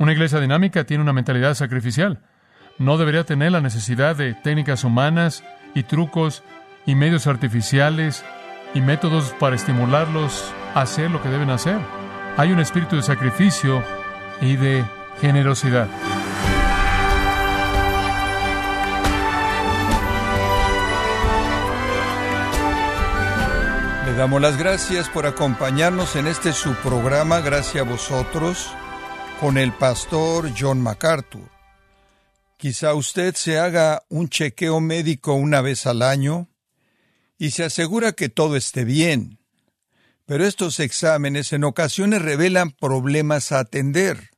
Una iglesia dinámica tiene una mentalidad sacrificial. No debería tener la necesidad de técnicas humanas y trucos y medios artificiales y métodos para estimularlos a hacer lo que deben hacer. Hay un espíritu de sacrificio y de generosidad. Le damos las gracias por acompañarnos en este su programa, gracias a vosotros, con el pastor John MacArthur. Quizá usted se haga un chequeo médico una vez al año y se asegura que todo esté bien. Pero estos exámenes en ocasiones revelan problemas a atender.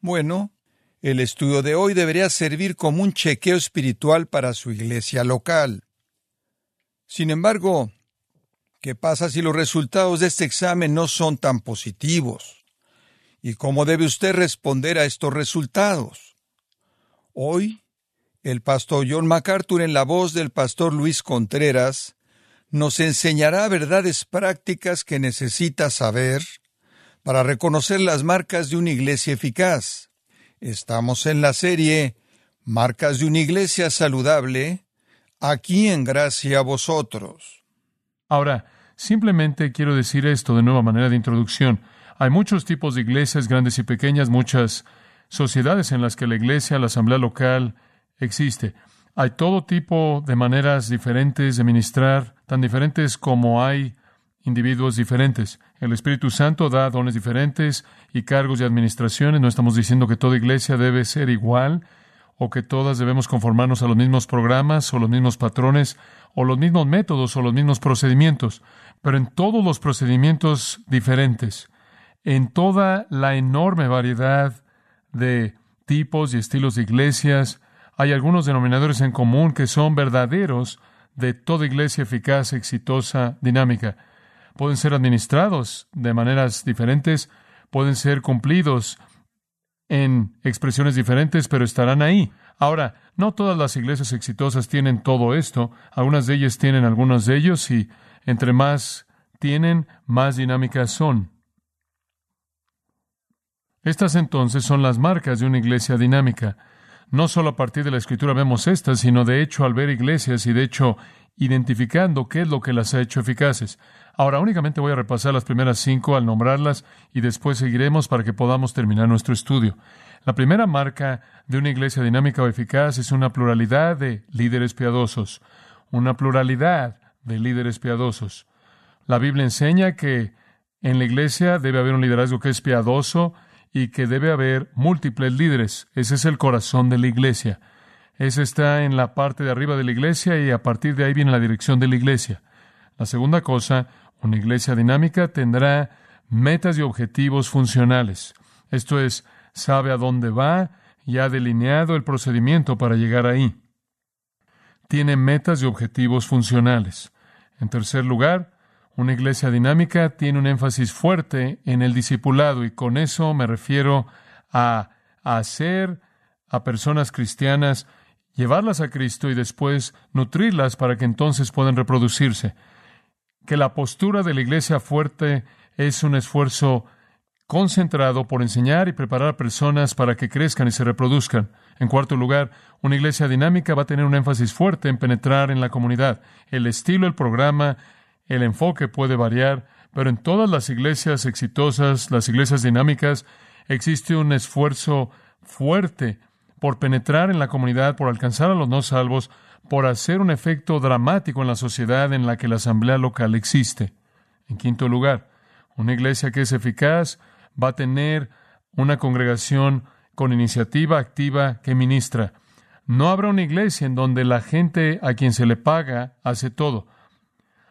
Bueno, el estudio de hoy debería servir como un chequeo espiritual para su iglesia local. Sin embargo, ¿qué pasa si los resultados de este examen no son tan positivos? ¿Y cómo debe usted responder a estos resultados? Hoy, el pastor John MacArthur, en la voz del pastor Luis Contreras, nos enseñará verdades prácticas que necesita saber para reconocer las marcas de una iglesia eficaz. Estamos en la serie Marcas de una iglesia saludable, aquí en gracia a vosotros. Ahora, simplemente quiero decir esto de nueva manera de introducción. Hay muchos tipos de iglesias, grandes y pequeñas, muchas sociedades en las que la iglesia, la asamblea local, existe. Hay todo tipo de maneras diferentes de ministrar, tan diferentes como hay individuos diferentes. El Espíritu Santo da dones diferentes y cargos de administraciones. No estamos diciendo que toda iglesia debe ser igual o que todas debemos conformarnos a los mismos programas o los mismos patrones o los mismos métodos o los mismos procedimientos, pero en todos los procedimientos diferentes, en toda la enorme variedad de tipos y estilos de iglesias, hay algunos denominadores en común que son verdaderos de toda iglesia eficaz, exitosa, dinámica. Pueden ser administrados de maneras diferentes, pueden ser cumplidos en expresiones diferentes, pero estarán ahí. Ahora, no todas las iglesias exitosas tienen todo esto, algunas de ellas tienen algunos de ellos y entre más tienen, más dinámicas son. Estas entonces son las marcas de una iglesia dinámica. No solo a partir de la escritura vemos estas, sino de hecho al ver iglesias y de hecho identificando qué es lo que las ha hecho eficaces. Ahora únicamente voy a repasar las primeras cinco al nombrarlas y después seguiremos para que podamos terminar nuestro estudio. La primera marca de una iglesia dinámica o eficaz es una pluralidad de líderes piadosos. Una pluralidad de líderes piadosos. La Biblia enseña que en la iglesia debe haber un liderazgo que es piadoso y que debe haber múltiples líderes. Ese es el corazón de la iglesia. Ese está en la parte de arriba de la iglesia y a partir de ahí viene la dirección de la iglesia. La segunda cosa, una iglesia dinámica tendrá metas y objetivos funcionales. Esto es, sabe a dónde va y ha delineado el procedimiento para llegar ahí. Tiene metas y objetivos funcionales. En tercer lugar, una iglesia dinámica tiene un énfasis fuerte en el discipulado y con eso me refiero a, hacer a personas cristianas, llevarlas a Cristo y después nutrirlas para que entonces puedan reproducirse. Que la postura de la iglesia fuerte es un esfuerzo concentrado por enseñar y preparar a personas para que crezcan y se reproduzcan. En cuarto lugar, una iglesia dinámica va a tener un énfasis fuerte en penetrar en la comunidad. El estilo, el programa, el enfoque puede variar, pero en todas las iglesias exitosas, las iglesias dinámicas, existe un esfuerzo fuerte por penetrar en la comunidad, por alcanzar a los no salvos, por hacer un efecto dramático en la sociedad en la que la asamblea local existe. En quinto lugar, una iglesia que es eficaz va a tener una congregación con iniciativa activa que ministra. No habrá una iglesia en donde la gente a quien se le paga hace todo.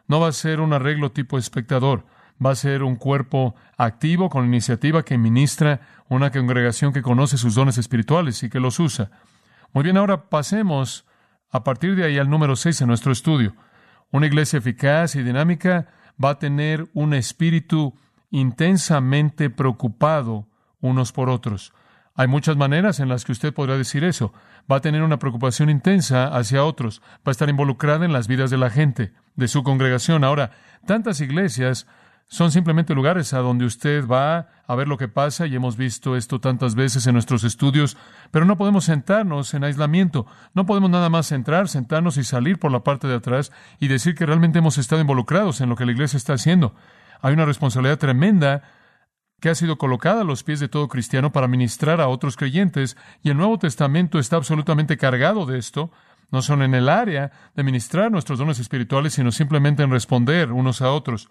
No va a ser un arreglo tipo espectador, va a ser un cuerpo activo con iniciativa que ministra una congregación que conoce sus dones espirituales y que los usa. Muy bien, ahora pasemos a partir de ahí al número 6 en nuestro estudio. Una iglesia eficaz y dinámica va a tener un espíritu intensamente preocupado unos por otros. Hay muchas maneras en las que usted podrá decir eso. Va a tener una preocupación intensa hacia otros, va a estar involucrada en las vidas de la gente, de su congregación. Ahora, tantas iglesias son simplemente lugares a donde usted va a ver lo que pasa y hemos visto esto tantas veces en nuestros estudios, pero no podemos sentarnos en aislamiento, no podemos nada más entrar, sentarnos y salir por la parte de atrás y decir que realmente hemos estado involucrados en lo que la iglesia está haciendo. Hay una responsabilidad tremenda que ha sido colocada a los pies de todo cristiano para ministrar a otros creyentes, y el Nuevo Testamento está absolutamente cargado de esto, no son en el área de ministrar nuestros dones espirituales, sino simplemente en responder unos a otros.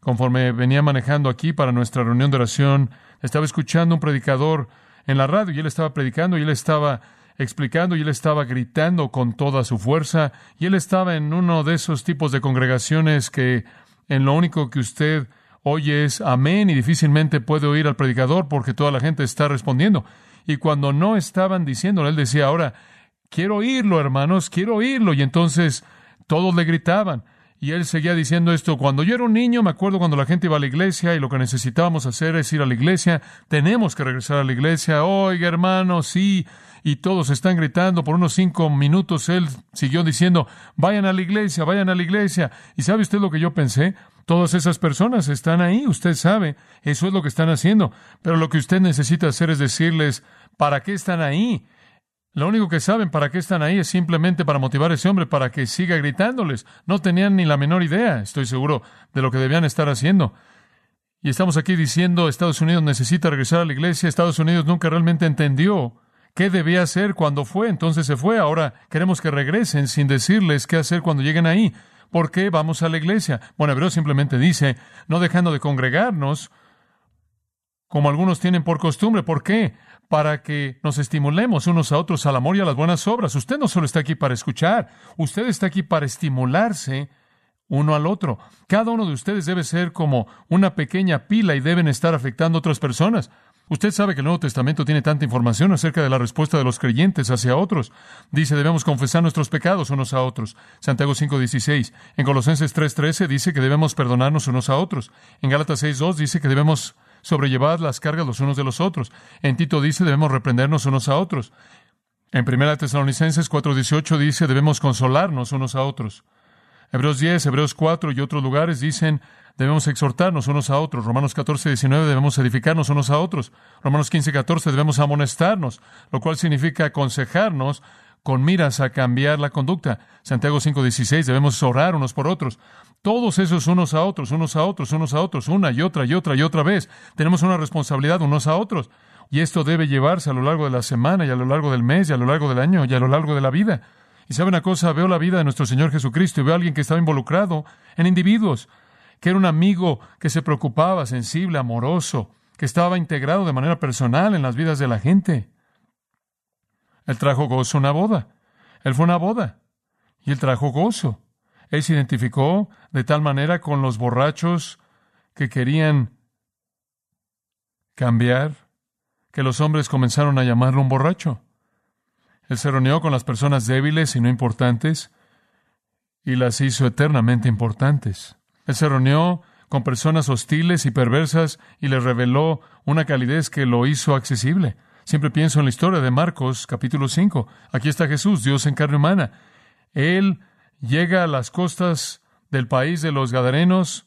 Conforme venía manejando aquí para nuestra reunión de oración, estaba escuchando un predicador en la radio y él estaba predicando y él estaba explicando y él estaba gritando con toda su fuerza y él estaba en uno de esos tipos de congregaciones que en lo único que usted oye es amén y difícilmente puede oír al predicador porque toda la gente está respondiendo. Y cuando no estaban diciéndolo, él decía, ahora, quiero oírlo, hermanos, quiero oírlo. Y entonces todos le gritaban. Y él seguía diciendo esto, cuando yo era un niño, me acuerdo cuando la gente iba a la iglesia y lo que necesitábamos hacer es ir a la iglesia, tenemos que regresar a la iglesia, oiga hermano, sí, y todos están gritando por unos cinco minutos, él siguió diciendo, vayan a la iglesia, vayan a la iglesia. ¿Y sabe usted lo que yo pensé? Todas esas personas están ahí, usted sabe, eso es lo que están haciendo, pero lo que usted necesita hacer es decirles, ¿para qué están ahí? Lo único que saben para qué están ahí es simplemente para motivar a ese hombre para que siga gritándoles. No tenían ni la menor idea, estoy seguro, de lo que debían estar haciendo. Y estamos aquí diciendo Estados Unidos necesita regresar a la iglesia. Estados Unidos nunca realmente entendió qué debía hacer cuando fue, entonces se fue. Ahora queremos que regresen sin decirles qué hacer cuando lleguen ahí. ¿Por qué vamos a la iglesia? Bueno, Hebreo simplemente dice, no dejando de congregarnos, como algunos tienen por costumbre. ¿Por qué? para que nos estimulemos unos a otros al amor y a las buenas obras. Usted no solo está aquí para escuchar, usted está aquí para estimularse uno al otro. Cada uno de ustedes debe ser como una pequeña pila y deben estar afectando a otras personas. Usted sabe que el Nuevo Testamento tiene tanta información acerca de la respuesta de los creyentes hacia otros. Dice, debemos confesar nuestros pecados unos a otros. Santiago 5.16. En Colosenses 3.13 dice que debemos perdonarnos unos a otros. En Gálatas 6.2 dice que debemos sobrellevad las cargas los unos de los otros. En Tito dice, debemos reprendernos unos a otros. En 1 Tesalonicenses 4:18 dice, debemos consolarnos unos a otros. Hebreos 10, Hebreos 4 y otros lugares dicen, debemos exhortarnos unos a otros. Romanos 14, 19, debemos edificarnos unos a otros. Romanos 15, 14, debemos amonestarnos, lo cual significa aconsejarnos con miras a cambiar la conducta. Santiago 5, 16, debemos orar unos por otros. Todos esos unos a otros, unos a otros, unos a otros, una y otra y otra y otra vez. Tenemos una responsabilidad unos a otros. Y esto debe llevarse a lo largo de la semana y a lo largo del mes y a lo largo del año y a lo largo de la vida. Y sabe una cosa, veo la vida de nuestro Señor Jesucristo y veo a alguien que estaba involucrado en individuos, que era un amigo que se preocupaba, sensible, amoroso, que estaba integrado de manera personal en las vidas de la gente. Él trajo gozo a una boda. Él fue una boda. Y él trajo gozo. Él se identificó de tal manera con los borrachos que querían cambiar, que los hombres comenzaron a llamarlo un borracho. Él se reunió con las personas débiles y no importantes y las hizo eternamente importantes. Él se reunió con personas hostiles y perversas y les reveló una calidez que lo hizo accesible. Siempre pienso en la historia de Marcos capítulo 5. Aquí está Jesús, Dios en carne humana. Él llega a las costas del país de los Gadarenos,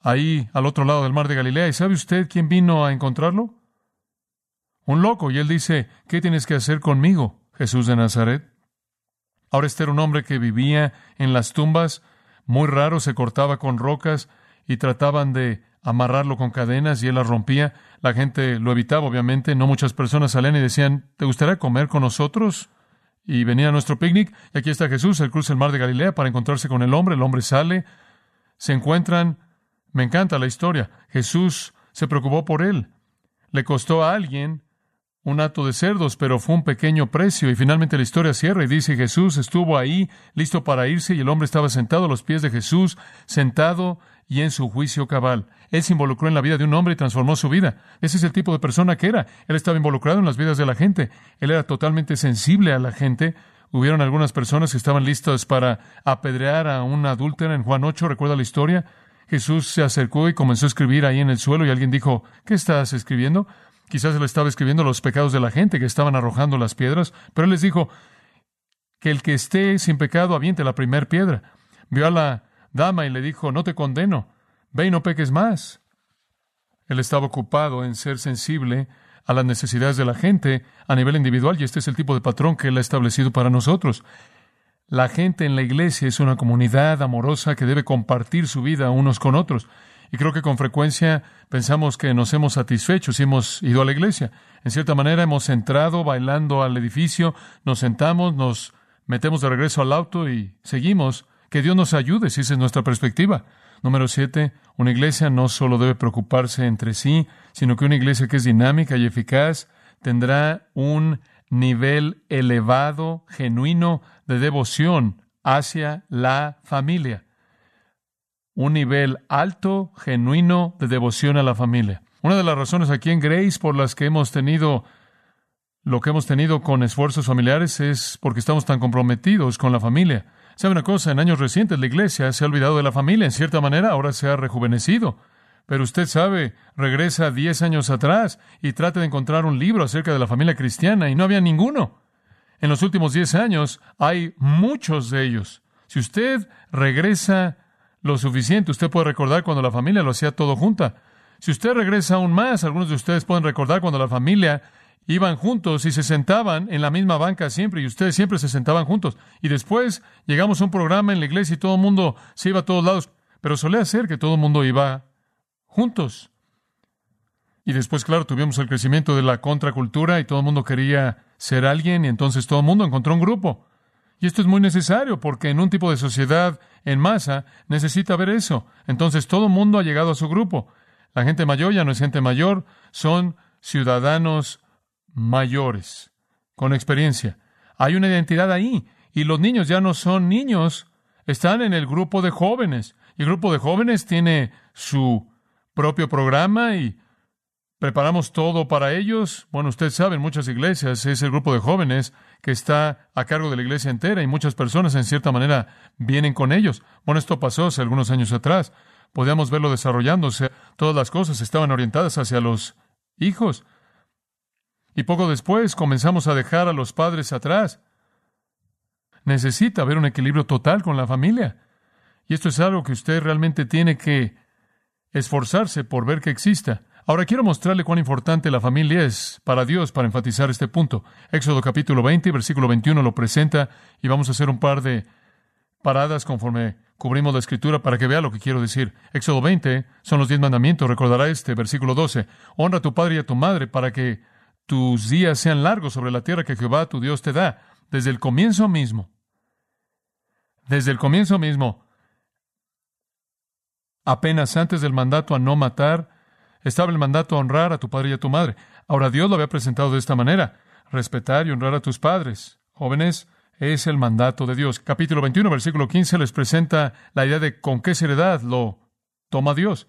ahí al otro lado del mar de Galilea. ¿Y sabe usted quién vino a encontrarlo? Un loco. Y él dice, ¿qué tienes que hacer conmigo, Jesús de Nazaret? Ahora este era un hombre que vivía en las tumbas, muy raro, se cortaba con rocas y trataban de amarrarlo con cadenas y él las rompía. La gente lo evitaba, obviamente. No muchas personas salían y decían, ¿te gustaría comer con nosotros? y venía a nuestro picnic. Y aquí está Jesús, él cruza el mar de Galilea para encontrarse con el hombre. El hombre sale, se encuentran. Me encanta la historia. Jesús se preocupó por él. Le costó a alguien un hato de cerdos, pero fue un pequeño precio. Y finalmente la historia cierra y dice, Jesús estuvo ahí, listo para irse, y el hombre estaba sentado a los pies de Jesús, sentado y en su juicio cabal. Él se involucró en la vida de un hombre y transformó su vida. Ese es el tipo de persona que era. Él estaba involucrado en las vidas de la gente. Él era totalmente sensible a la gente. Hubieron algunas personas que estaban listas para apedrear a una adúltera en Juan 8. ¿Recuerda la historia? Jesús se acercó y comenzó a escribir ahí en el suelo y alguien dijo, ¿qué estás escribiendo? Quizás él estaba escribiendo los pecados de la gente que estaban arrojando las piedras, pero él les dijo que el que esté sin pecado aviente la primera piedra. Vio a la dama y le dijo, no te condeno, ve y no peques más. Él estaba ocupado en ser sensible a las necesidades de la gente a nivel individual y este es el tipo de patrón que Él ha establecido para nosotros. La gente en la iglesia es una comunidad amorosa que debe compartir su vida unos con otros. Y creo que con frecuencia pensamos que nos hemos satisfecho si hemos ido a la iglesia. En cierta manera hemos entrado bailando al edificio, nos sentamos, nos metemos de regreso al auto y seguimos. Que Dios nos ayude si esa es nuestra perspectiva. Número siete, una iglesia no solo debe preocuparse entre sí, sino que una iglesia que es dinámica y eficaz tendrá un nivel elevado, genuino de devoción hacia la familia un nivel alto, genuino de devoción a la familia. Una de las razones aquí en Grace por las que hemos tenido lo que hemos tenido con esfuerzos familiares es porque estamos tan comprometidos con la familia. ¿Sabe una cosa? En años recientes la iglesia se ha olvidado de la familia. En cierta manera ahora se ha rejuvenecido. Pero usted sabe, regresa diez años atrás y trata de encontrar un libro acerca de la familia cristiana y no había ninguno. En los últimos diez años hay muchos de ellos. Si usted regresa lo suficiente. Usted puede recordar cuando la familia lo hacía todo junta. Si usted regresa aún más, algunos de ustedes pueden recordar cuando la familia iban juntos y se sentaban en la misma banca siempre y ustedes siempre se sentaban juntos. Y después llegamos a un programa en la iglesia y todo el mundo se iba a todos lados, pero solía ser que todo el mundo iba juntos. Y después, claro, tuvimos el crecimiento de la contracultura y todo el mundo quería ser alguien y entonces todo el mundo encontró un grupo. Y esto es muy necesario porque en un tipo de sociedad en masa necesita ver eso. Entonces todo el mundo ha llegado a su grupo. La gente mayor ya no es gente mayor, son ciudadanos mayores, con experiencia. Hay una identidad ahí. Y los niños ya no son niños, están en el grupo de jóvenes. Y el grupo de jóvenes tiene su propio programa y preparamos todo para ellos. Bueno, usted sabe, en muchas iglesias es el grupo de jóvenes que está a cargo de la iglesia entera y muchas personas en cierta manera vienen con ellos. Bueno, esto pasó hace algunos años atrás. Podíamos verlo desarrollándose. Todas las cosas estaban orientadas hacia los hijos. Y poco después comenzamos a dejar a los padres atrás. Necesita haber un equilibrio total con la familia. Y esto es algo que usted realmente tiene que esforzarse por ver que exista. Ahora quiero mostrarle cuán importante la familia es para Dios para enfatizar este punto. Éxodo capítulo 20, versículo 21 lo presenta y vamos a hacer un par de paradas conforme cubrimos la escritura para que vea lo que quiero decir. Éxodo 20 son los diez mandamientos, recordará este, versículo 12. Honra a tu padre y a tu madre para que tus días sean largos sobre la tierra que Jehová tu Dios te da. Desde el comienzo mismo, desde el comienzo mismo, apenas antes del mandato a no matar, estaba el mandato a honrar a tu padre y a tu madre. Ahora Dios lo había presentado de esta manera. Respetar y honrar a tus padres. Jóvenes, es el mandato de Dios. Capítulo 21, versículo 15 les presenta la idea de con qué seriedad lo toma Dios.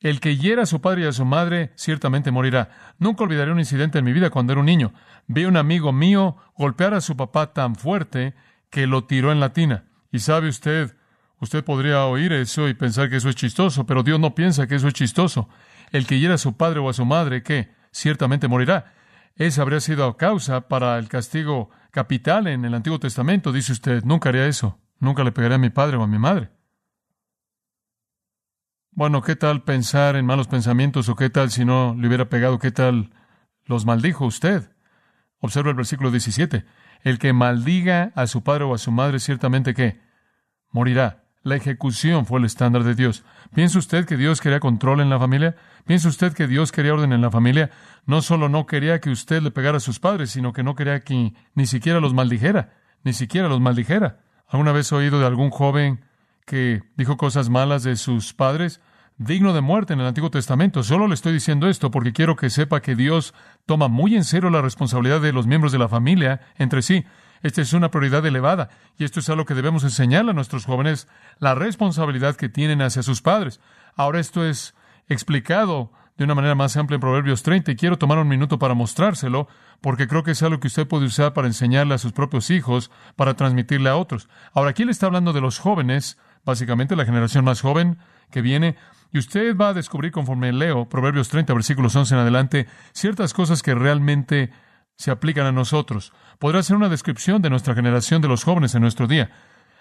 El que hiera a su padre y a su madre ciertamente morirá. Nunca olvidaré un incidente en mi vida cuando era un niño. Vi a un amigo mío golpear a su papá tan fuerte que lo tiró en la tina. Y sabe usted, usted podría oír eso y pensar que eso es chistoso, pero Dios no piensa que eso es chistoso el que hiera a su padre o a su madre, que ciertamente morirá. Esa habría sido causa para el castigo capital en el Antiguo Testamento. Dice usted, nunca haría eso. Nunca le pegaría a mi padre o a mi madre. Bueno, ¿qué tal pensar en malos pensamientos o qué tal si no le hubiera pegado? ¿Qué tal los maldijo usted? Observa el versículo 17. El que maldiga a su padre o a su madre, ciertamente que morirá. La ejecución fue el estándar de Dios. ¿Piensa usted que Dios quería control en la familia? ¿Piensa usted que Dios quería orden en la familia? No solo no quería que usted le pegara a sus padres, sino que no quería que ni siquiera los maldijera, ni siquiera los maldijera. ¿Alguna vez he oído de algún joven que dijo cosas malas de sus padres? Digno de muerte en el Antiguo Testamento. Solo le estoy diciendo esto porque quiero que sepa que Dios toma muy en serio la responsabilidad de los miembros de la familia entre sí. Esta es una prioridad elevada y esto es algo que debemos enseñar a nuestros jóvenes, la responsabilidad que tienen hacia sus padres. Ahora esto es explicado de una manera más amplia en Proverbios 30 y quiero tomar un minuto para mostrárselo porque creo que es algo que usted puede usar para enseñarle a sus propios hijos, para transmitirle a otros. Ahora aquí le está hablando de los jóvenes, básicamente la generación más joven que viene, y usted va a descubrir conforme leo Proverbios 30, versículos 11 en adelante, ciertas cosas que realmente se aplican a nosotros. Podrá ser una descripción de nuestra generación de los jóvenes en nuestro día.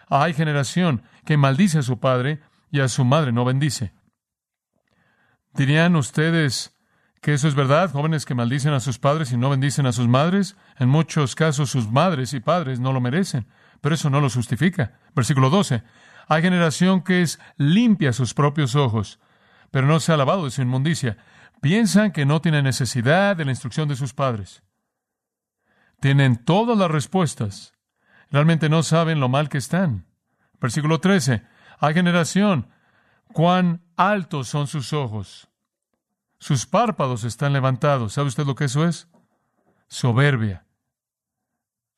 Hay generación que maldice a su padre y a su madre no bendice. ¿Dirían ustedes que eso es verdad? Jóvenes que maldicen a sus padres y no bendicen a sus madres. En muchos casos sus madres y padres no lo merecen, pero eso no lo justifica. Versículo 12. Hay generación que es limpia a sus propios ojos, pero no se ha lavado de su inmundicia. Piensan que no tienen necesidad de la instrucción de sus padres. Tienen todas las respuestas. Realmente no saben lo mal que están. Versículo 13. Hay generación. Cuán altos son sus ojos. Sus párpados están levantados. ¿Sabe usted lo que eso es? Soberbia.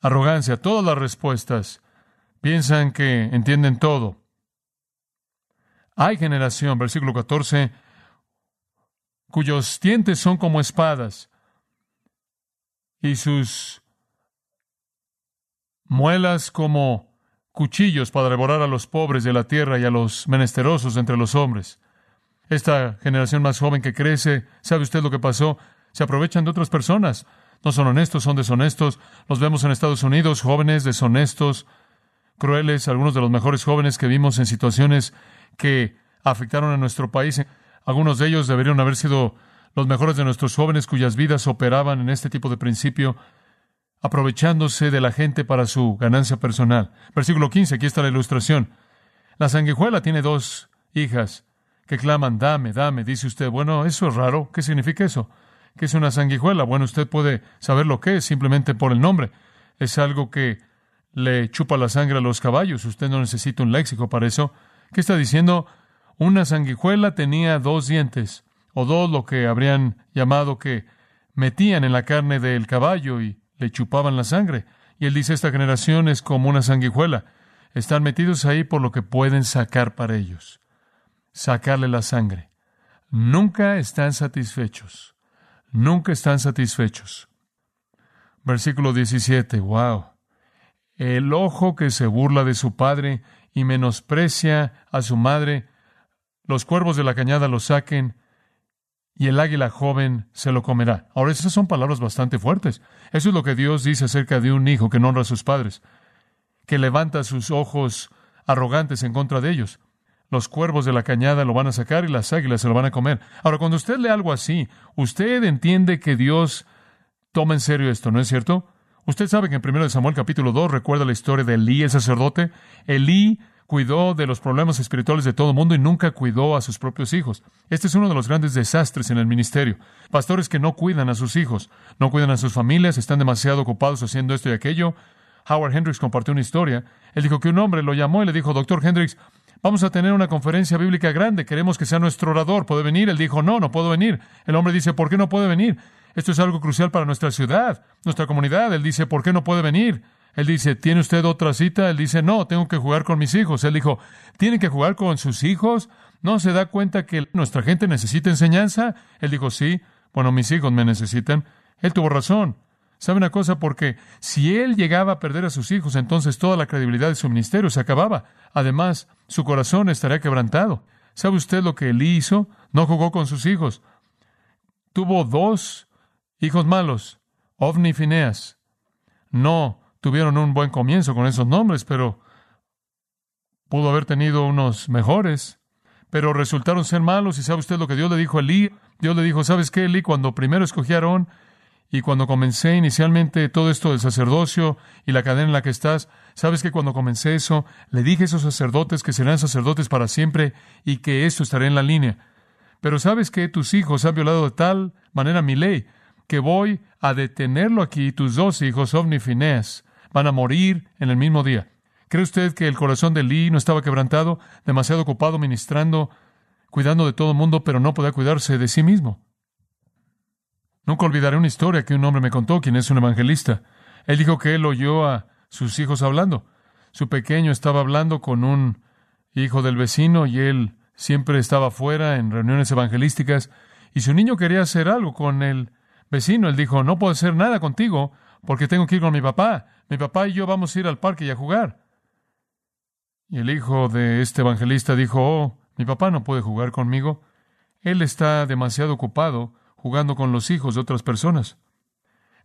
Arrogancia. Todas las respuestas. Piensan que entienden todo. Hay generación, versículo 14, cuyos dientes son como espadas y sus muelas como cuchillos para devorar a los pobres de la tierra y a los menesterosos entre los hombres. Esta generación más joven que crece, ¿sabe usted lo que pasó? Se aprovechan de otras personas. No son honestos, son deshonestos. Los vemos en Estados Unidos, jóvenes deshonestos, crueles, algunos de los mejores jóvenes que vimos en situaciones que afectaron a nuestro país. Algunos de ellos deberían haber sido los mejores de nuestros jóvenes cuyas vidas operaban en este tipo de principio, aprovechándose de la gente para su ganancia personal. Versículo 15, aquí está la ilustración. La sanguijuela tiene dos hijas que claman, dame, dame. Dice usted, bueno, eso es raro. ¿Qué significa eso? ¿Qué es una sanguijuela? Bueno, usted puede saber lo que es simplemente por el nombre. Es algo que le chupa la sangre a los caballos. Usted no necesita un léxico para eso. ¿Qué está diciendo? Una sanguijuela tenía dos dientes, o dos lo que habrían llamado que metían en la carne del caballo y le chupaban la sangre. Y él dice, esta generación es como una sanguijuela. Están metidos ahí por lo que pueden sacar para ellos. Sacarle la sangre. Nunca están satisfechos. Nunca están satisfechos. Versículo 17. Wow. El ojo que se burla de su padre y menosprecia a su madre, los cuervos de la cañada lo saquen y el águila joven se lo comerá. Ahora, esas son palabras bastante fuertes. Eso es lo que Dios dice acerca de un hijo que no honra a sus padres, que levanta sus ojos arrogantes en contra de ellos. Los cuervos de la cañada lo van a sacar y las águilas se lo van a comer. Ahora, cuando usted lee algo así, usted entiende que Dios toma en serio esto, ¿no es cierto? Usted sabe que en 1 Samuel capítulo 2 recuerda la historia de Elí, el sacerdote. Elí cuidó de los problemas espirituales de todo el mundo y nunca cuidó a sus propios hijos. Este es uno de los grandes desastres en el ministerio. Pastores que no cuidan a sus hijos, no cuidan a sus familias, están demasiado ocupados haciendo esto y aquello. Howard Hendricks compartió una historia. Él dijo que un hombre lo llamó y le dijo, Doctor Hendricks, vamos a tener una conferencia bíblica grande, queremos que sea nuestro orador, ¿puede venir? Él dijo, no, no puedo venir. El hombre dice, ¿por qué no puede venir? Esto es algo crucial para nuestra ciudad, nuestra comunidad. Él dice, ¿por qué no puede venir? Él dice, ¿tiene usted otra cita? Él dice, no, tengo que jugar con mis hijos. Él dijo, ¿tiene que jugar con sus hijos? ¿No se da cuenta que nuestra gente necesita enseñanza? Él dijo, sí, bueno, mis hijos me necesitan. Él tuvo razón. ¿Sabe una cosa? Porque si él llegaba a perder a sus hijos, entonces toda la credibilidad de su ministerio se acababa. Además, su corazón estaría quebrantado. ¿Sabe usted lo que él hizo? No jugó con sus hijos. Tuvo dos Hijos malos, Ovni y Fineas. No tuvieron un buen comienzo con esos nombres, pero pudo haber tenido unos mejores. Pero resultaron ser malos. ¿Y sabe usted lo que Dios le dijo a Elí? Dios le dijo, ¿sabes qué, Elí? Cuando primero escogí a Aarón y cuando comencé inicialmente todo esto del sacerdocio y la cadena en la que estás, ¿sabes que cuando comencé eso, le dije a esos sacerdotes que serán sacerdotes para siempre y que esto estará en la línea? Pero ¿sabes que tus hijos han violado de tal manera mi ley que voy a detenerlo aquí, tus dos hijos, Ovni van a morir en el mismo día. ¿Cree usted que el corazón de Lee no estaba quebrantado, demasiado ocupado ministrando, cuidando de todo el mundo, pero no podía cuidarse de sí mismo? Nunca olvidaré una historia que un hombre me contó, quien es un evangelista. Él dijo que él oyó a sus hijos hablando. Su pequeño estaba hablando con un hijo del vecino y él siempre estaba fuera en reuniones evangelísticas y su niño quería hacer algo con él vecino. Él dijo, no puedo hacer nada contigo porque tengo que ir con mi papá. Mi papá y yo vamos a ir al parque y a jugar. Y el hijo de este evangelista dijo, oh, mi papá no puede jugar conmigo. Él está demasiado ocupado jugando con los hijos de otras personas.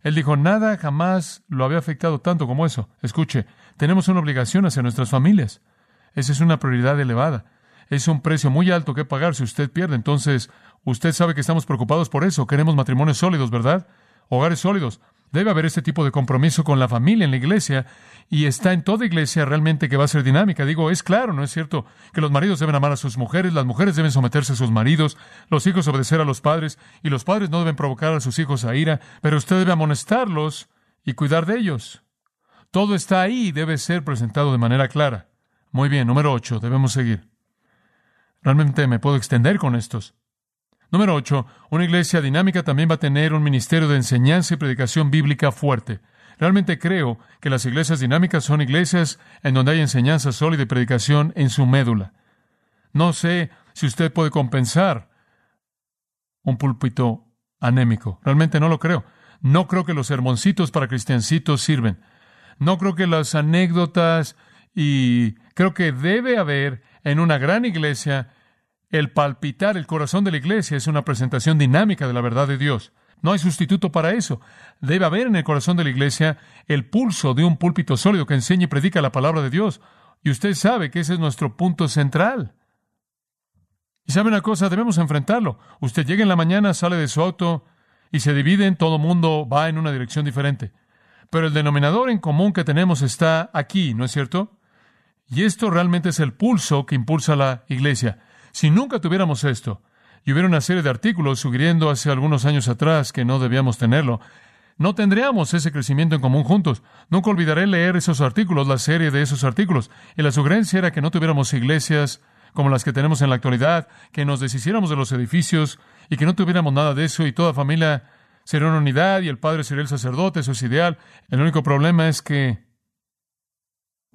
Él dijo, nada jamás lo había afectado tanto como eso. Escuche, tenemos una obligación hacia nuestras familias. Esa es una prioridad elevada. es un precio muy alto que pagar si usted pierde. Entonces, usted sabe que estamos preocupados por eso. Queremos matrimonios sólidos, ¿verdad? Hogares sólidos. Debe haber este tipo de compromiso con la familia en la iglesia y está en toda iglesia realmente que va a ser dinámica. Digo, es claro, ¿no es cierto? Que los maridos deben amar a sus mujeres, las mujeres deben someterse a sus maridos, los hijos obedecer a los padres y los padres no deben provocar a sus hijos a ira, pero usted debe amonestarlos y cuidar de ellos. Todo está ahí y debe ser presentado de manera clara. Muy bien, número ocho, debemos seguir. Realmente me puedo extender con estos. Número ocho, una iglesia dinámica también va a tener un ministerio de enseñanza y predicación bíblica fuerte. Realmente creo que las iglesias dinámicas son iglesias en donde hay enseñanza sólida y predicación en su médula. No sé si usted puede compensar un púlpito anémico. Realmente no lo creo. No creo que los sermoncitos para cristiancitos sirven. No creo que las anécdotas y creo que debe haber en una gran iglesia el palpitar el corazón de la iglesia es una presentación dinámica de la verdad de Dios. No hay sustituto para eso. Debe haber en el corazón de la iglesia el pulso de un púlpito sólido que enseña y predica la palabra de Dios. Y usted sabe que ese es nuestro punto central. Y sabe una cosa, debemos enfrentarlo. Usted llega en la mañana, sale de su auto y se dividen, todo mundo va en una dirección diferente. Pero el denominador en común que tenemos está aquí, ¿no es cierto? Y esto realmente es el pulso que impulsa la iglesia. Si nunca tuviéramos esto, y hubiera una serie de artículos sugiriendo hace algunos años atrás que no debíamos tenerlo, no tendríamos ese crecimiento en común juntos. Nunca olvidaré leer esos artículos, la serie de esos artículos. Y la sugerencia era que no tuviéramos iglesias como las que tenemos en la actualidad, que nos deshiciéramos de los edificios y que no tuviéramos nada de eso y toda familia sería una unidad y el padre sería el sacerdote, eso es ideal. El único problema es que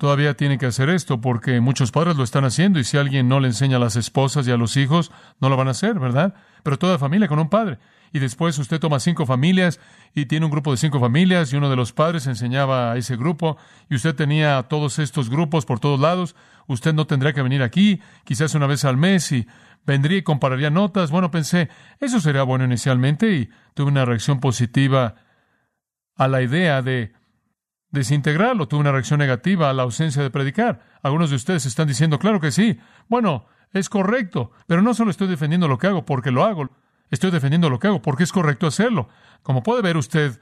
todavía tiene que hacer esto porque muchos padres lo están haciendo y si alguien no le enseña a las esposas y a los hijos, no lo van a hacer, ¿verdad? Pero toda familia con un padre. Y después usted toma cinco familias y tiene un grupo de cinco familias y uno de los padres enseñaba a ese grupo y usted tenía todos estos grupos por todos lados. Usted no tendría que venir aquí, quizás una vez al mes y vendría y compararía notas. Bueno, pensé, eso sería bueno inicialmente y tuve una reacción positiva a la idea de desintegrarlo. Tuve una reacción negativa a la ausencia de predicar. Algunos de ustedes están diciendo, claro que sí. Bueno, es correcto, pero no solo estoy defendiendo lo que hago porque lo hago, estoy defendiendo lo que hago porque es correcto hacerlo. Como puede ver usted,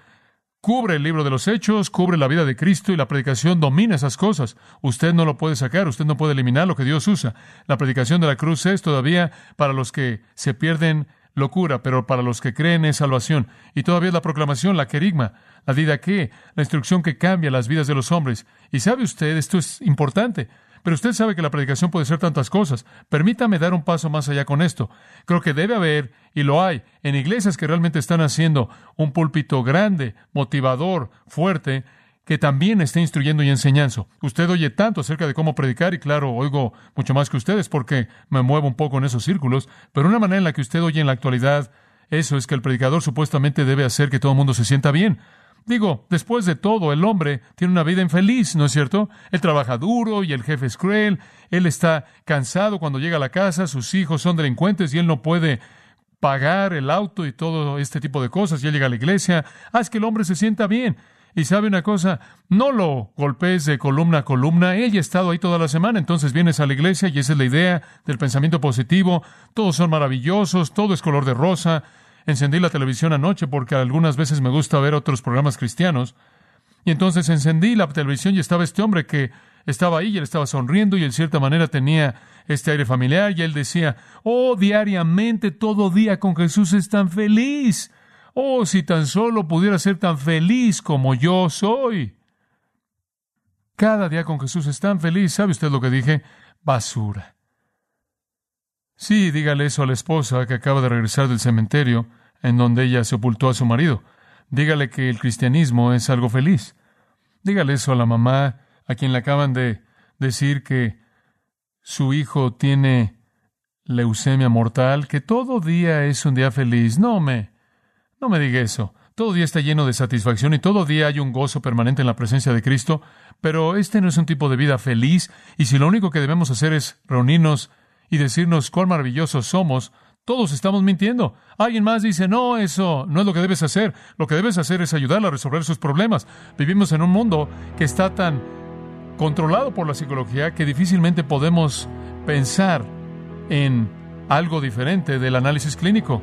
cubre el libro de los hechos, cubre la vida de Cristo y la predicación domina esas cosas. Usted no lo puede sacar, usted no puede eliminar lo que Dios usa. La predicación de la cruz es todavía para los que se pierden locura, pero para los que creen es salvación. Y todavía es la proclamación, la querigma, la vida que, la instrucción que cambia las vidas de los hombres. Y sabe usted, esto es importante, pero usted sabe que la predicación puede ser tantas cosas. Permítame dar un paso más allá con esto. Creo que debe haber, y lo hay, en iglesias que realmente están haciendo un púlpito grande, motivador, fuerte, que también esté instruyendo y enseñando. Usted oye tanto acerca de cómo predicar y claro, oigo mucho más que ustedes porque me muevo un poco en esos círculos, pero una manera en la que usted oye en la actualidad eso es que el predicador supuestamente debe hacer que todo el mundo se sienta bien. Digo, después de todo, el hombre tiene una vida infeliz, ¿no es cierto? Él trabaja duro y el jefe es cruel, él está cansado cuando llega a la casa, sus hijos son delincuentes y él no puede pagar el auto y todo este tipo de cosas, y él llega a la iglesia, haz que el hombre se sienta bien. Y sabe una cosa, no lo golpees de columna a columna, ella ha estado ahí toda la semana, entonces vienes a la iglesia y esa es la idea del pensamiento positivo, todos son maravillosos, todo es color de rosa. Encendí la televisión anoche porque algunas veces me gusta ver otros programas cristianos. Y entonces encendí la televisión y estaba este hombre que estaba ahí y él estaba sonriendo y en cierta manera tenía este aire familiar y él decía, oh, diariamente, todo día con Jesús es tan feliz. Oh, si tan solo pudiera ser tan feliz como yo soy. Cada día con Jesús es tan feliz. ¿Sabe usted lo que dije? Basura. Sí, dígale eso a la esposa que acaba de regresar del cementerio en donde ella sepultó a su marido. Dígale que el cristianismo es algo feliz. Dígale eso a la mamá a quien le acaban de decir que su hijo tiene leucemia mortal, que todo día es un día feliz. No me, no me diga eso. Todo día está lleno de satisfacción y todo día hay un gozo permanente en la presencia de Cristo, pero este no es un tipo de vida feliz y si lo único que debemos hacer es reunirnos y decirnos cuán maravillosos somos, todos estamos mintiendo. Alguien más dice, no, eso no es lo que debes hacer. Lo que debes hacer es ayudarla a resolver sus problemas. Vivimos en un mundo que está tan controlado por la psicología que difícilmente podemos pensar en algo diferente del análisis clínico.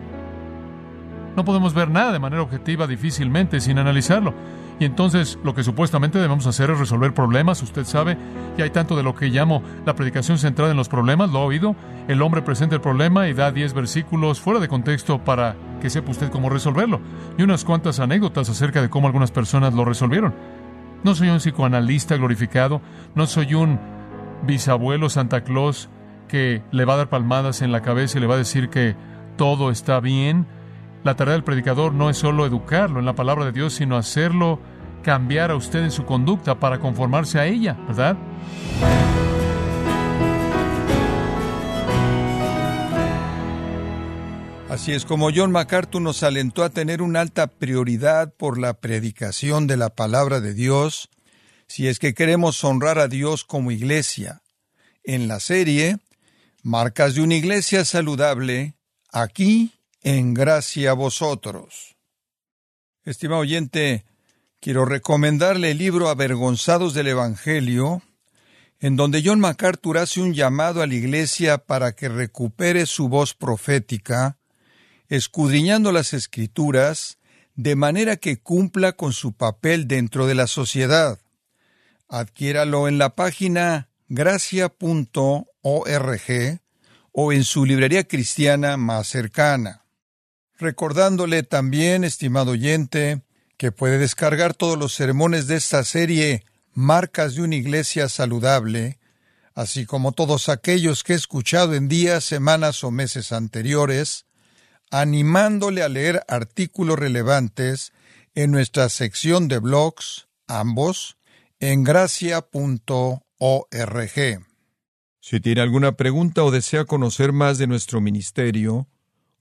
No podemos ver nada de manera objetiva difícilmente sin analizarlo. Y entonces lo que supuestamente debemos hacer es resolver problemas, usted sabe, y hay tanto de lo que llamo la predicación centrada en los problemas, lo ha oído, el hombre presenta el problema y da 10 versículos fuera de contexto para que sepa usted cómo resolverlo, y unas cuantas anécdotas acerca de cómo algunas personas lo resolvieron. No soy un psicoanalista glorificado, no soy un bisabuelo Santa Claus que le va a dar palmadas en la cabeza y le va a decir que todo está bien, la tarea del predicador no es solo educarlo en la palabra de Dios, sino hacerlo cambiar a usted en su conducta para conformarse a ella, ¿verdad? Así es como John MacArthur nos alentó a tener una alta prioridad por la predicación de la palabra de Dios, si es que queremos honrar a Dios como iglesia. En la serie Marcas de una iglesia saludable, aquí en gracia a vosotros. Estimado oyente, quiero recomendarle el libro Avergonzados del Evangelio, en donde John MacArthur hace un llamado a la Iglesia para que recupere su voz profética, escudriñando las Escrituras, de manera que cumpla con su papel dentro de la sociedad. Adquiéralo en la página gracia.org o en su librería cristiana más cercana recordándole también, estimado oyente, que puede descargar todos los sermones de esta serie Marcas de una Iglesia Saludable, así como todos aquellos que he escuchado en días, semanas o meses anteriores, animándole a leer artículos relevantes en nuestra sección de blogs, ambos, en gracia.org. Si tiene alguna pregunta o desea conocer más de nuestro ministerio,